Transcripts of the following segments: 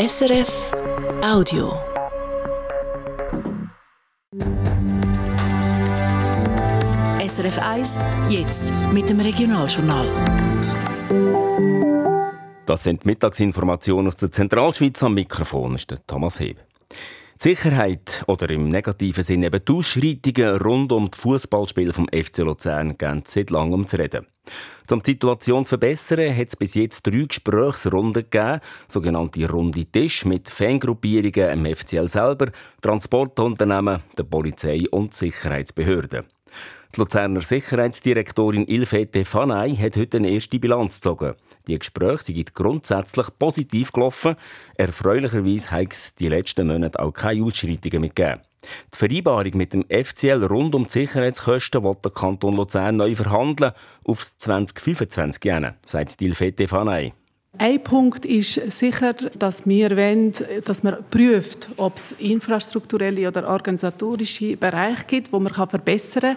SRF Audio. SRF 1, jetzt mit dem Regionaljournal. Das sind Mittagsinformationen aus der Zentralschweiz. Am Mikrofon ist der Thomas Heb. Die Sicherheit oder im negativen Sinne eben die Ausschreitungen rund um das Fußballspiel vom FC Luzern gehen seit langem zu reden. Um die Situation zu verbessern, hat es bis jetzt drei Gesprächsrunden gegeben, sogenannte Runde Tisch mit Fangruppierungen im FCL selber, Transportunternehmen, der Polizei und Sicherheitsbehörden. Die Luzerner Sicherheitsdirektorin Ilfete Fanei hat heute eine erste Bilanz gezogen. Die Gespräche sind grundsätzlich positiv gelaufen. Erfreulicherweise hat es die letzten Monate auch keine Ausschreitungen mitgegeben. Die Vereinbarung mit dem FCL rund um die Sicherheitskosten will der Kanton Luzern neu verhandeln auf 2025 Jahre, sagt Ilfete Fanei. Ein Punkt ist sicher, dass wir wollen, dass man prüft, ob es infrastrukturelle oder organisatorische Bereiche gibt, wo man verbessern kann.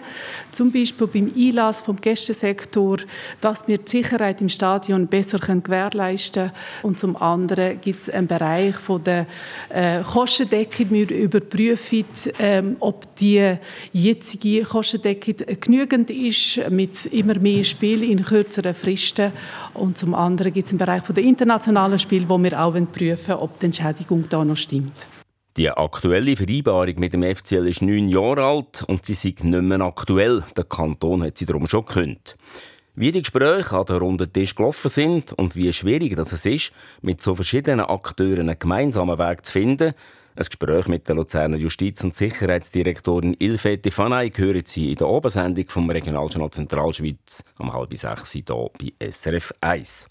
Zum Beispiel beim Einlass vom Gästesektor, dass wir die Sicherheit im Stadion besser gewährleisten können. Und zum anderen gibt es einen Bereich von der äh, Kostendeckung. Wir überprüfen, ähm, ob die jetzige Kostendeckung genügend ist, mit immer mehr Spiel in kürzeren Fristen. Und zum anderen gibt es einen Bereich von den internationalen Spielen, wo wir auch prüfen ob die Entschädigung da noch stimmt. Die aktuelle Vereinbarung mit dem FCL ist neun Jahre alt und sie sind nicht mehr aktuell. Der Kanton hat sie darum schon gekündigt. Wie die Gespräche an der runden Tisch gelaufen sind und wie schwierig das ist, mit so verschiedenen Akteuren einen gemeinsamen Weg zu finden, ein Gespräch mit der Luzerner Justiz- und Sicherheitsdirektorin Ilfete Fanay hören Sie in der Obersendung vom Regionaljournal Zentralschweiz am halb sechs hier bei SRF 1.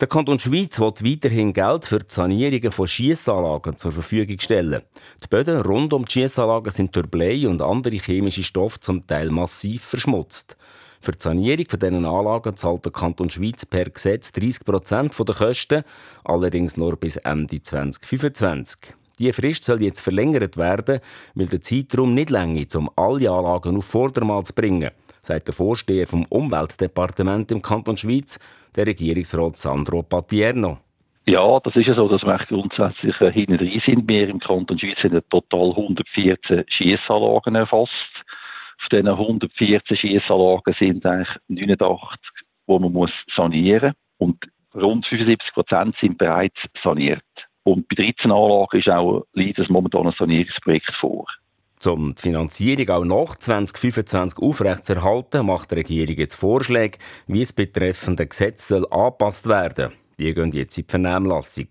Der Kanton Schweiz will weiterhin Geld für die Sanierungen von Schiessanlagen zur Verfügung stellen. Die Böden rund um die Schiessanlagen sind durch Blei und andere chemische Stoffe zum Teil massiv verschmutzt. Für die Sanierung von diesen Anlagen zahlt der Kanton Schweiz per Gesetz 30 Prozent der Kosten, allerdings nur bis Ende 2025. Diese Frist soll jetzt verlängert werden, weil der Zeitraum nicht länger um alle Anlagen auf Vordermann zu bringen, sagt der Vorsteher vom Umweltdepartement im Kanton Schweiz, der Regierungsrat Sandro Patierno. Ja, das ist ja so, dass wir grundsätzlich hinten rein sind. Wir im Kanton Schweiz haben total 114 Schiessanlagen erfasst. Auf diesen 114 Schiessanlagen sind eigentlich 89, die man muss sanieren muss. Und rund 75 Prozent sind bereits saniert. Und bei 13 Anlagen ist auch, es momentan ein Sanierungsprojekt vor. Um die Finanzierung auch nach 2025 aufrechtzuerhalten, macht die Regierung jetzt Vorschläge, wie es betreffende Gesetz soll angepasst werden Die gehen jetzt in die Vernehmlassung.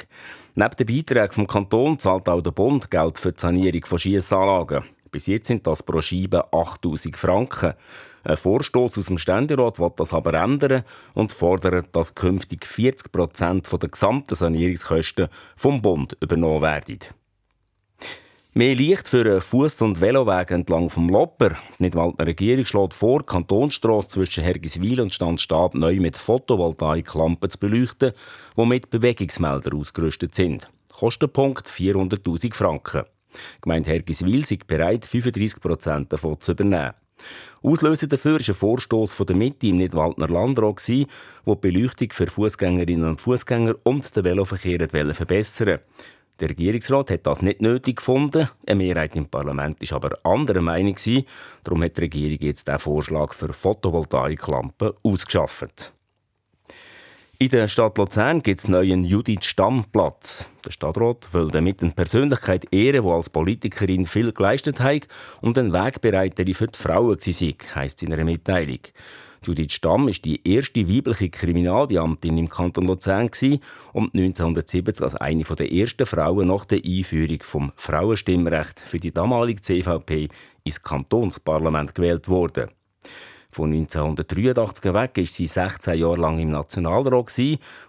Neben den Beiträgen vom Kanton zahlt auch der Bund Geld für die Sanierung von Schiessanlagen. Bis jetzt sind das pro Scheibe 8000 Franken. Ein Vorstoß aus dem Ständerat will das aber ändern und fordert, dass künftig 40 Prozent der gesamten Sanierungskosten vom Bund übernommen werden. Mehr Licht für einen Fuß- und Veloweg entlang vom Lopper. Die Regierung schlägt vor, die Kantonsstrasse zwischen Hergiswil und Standstab neu mit Photovoltaiklampen zu beleuchten, die mit Bewegungsmelder ausgerüstet sind. Kostenpunkt 400.000 Franken. Die Gemeinde Hergiswil ist bereit, 35 Prozent davon zu übernehmen. Auslöser dafür war ein Vorstoß von der Mitte im Nidwaldner Landrat, der die Beleuchtung für Fußgängerinnen und Fußgänger und den Veloverkehr verbessern wollte. Der Regierungsrat hat das nicht nötig gefunden. Eine Mehrheit im Parlament ist aber anderer Meinung. Darum hat die Regierung jetzt den Vorschlag für Photovoltaiklampen ausgeschafft. In der Stadt Luzern gibt es neuen Judith Stammplatz. Der Stadtrat will damit eine Persönlichkeit ehren, die als Politikerin viel geleistet hat und ein Wegbereiterin für die Frauen war, heisst es in einer Mitteilung. Judith Stamm ist die erste weibliche Kriminalbeamtin im Kanton Luzern und 1970 als eine der ersten Frauen nach der Einführung vom Frauenstimmrecht für die damalige CVP ins Kantonsparlament gewählt worden. Von 1983 weg war sie 16 Jahre lang im Nationalrat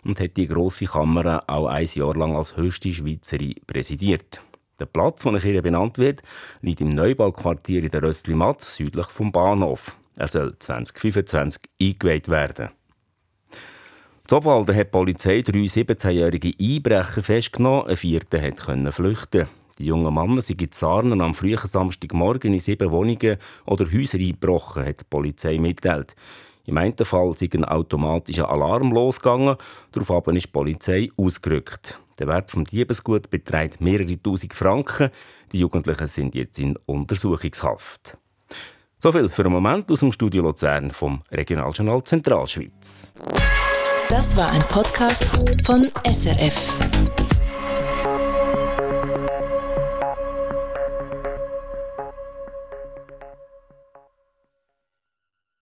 und hat die grosse Kammer auch ein Jahr lang als höchste Schweizerin präsidiert. Der Platz, wo nach ihr benannt wird, liegt im Neubauquartier in der Röstli-Matt, südlich vom Bahnhof. Er soll 2025 eingeweiht werden. In Obwalden hat die Polizei drei 17-jährige Einbrecher festgenommen, ein vierter konnte flüchten. Die jungen Männer sind in Zarnen am frühen Samstagmorgen in sieben Wohnungen oder Häuser eingebrochen, hat die Polizei mitteilt. Im einen Fall sei ein automatischer Alarm losgegangen, daraufhin ist die Polizei ausgerückt. Der Wert des Diebesgut beträgt mehrere tausend Franken. Die Jugendlichen sind jetzt in Untersuchungshaft. So viel für einen Moment aus dem Studio Luzern vom Regionaljournal Zentralschweiz. Das war ein Podcast von SRF.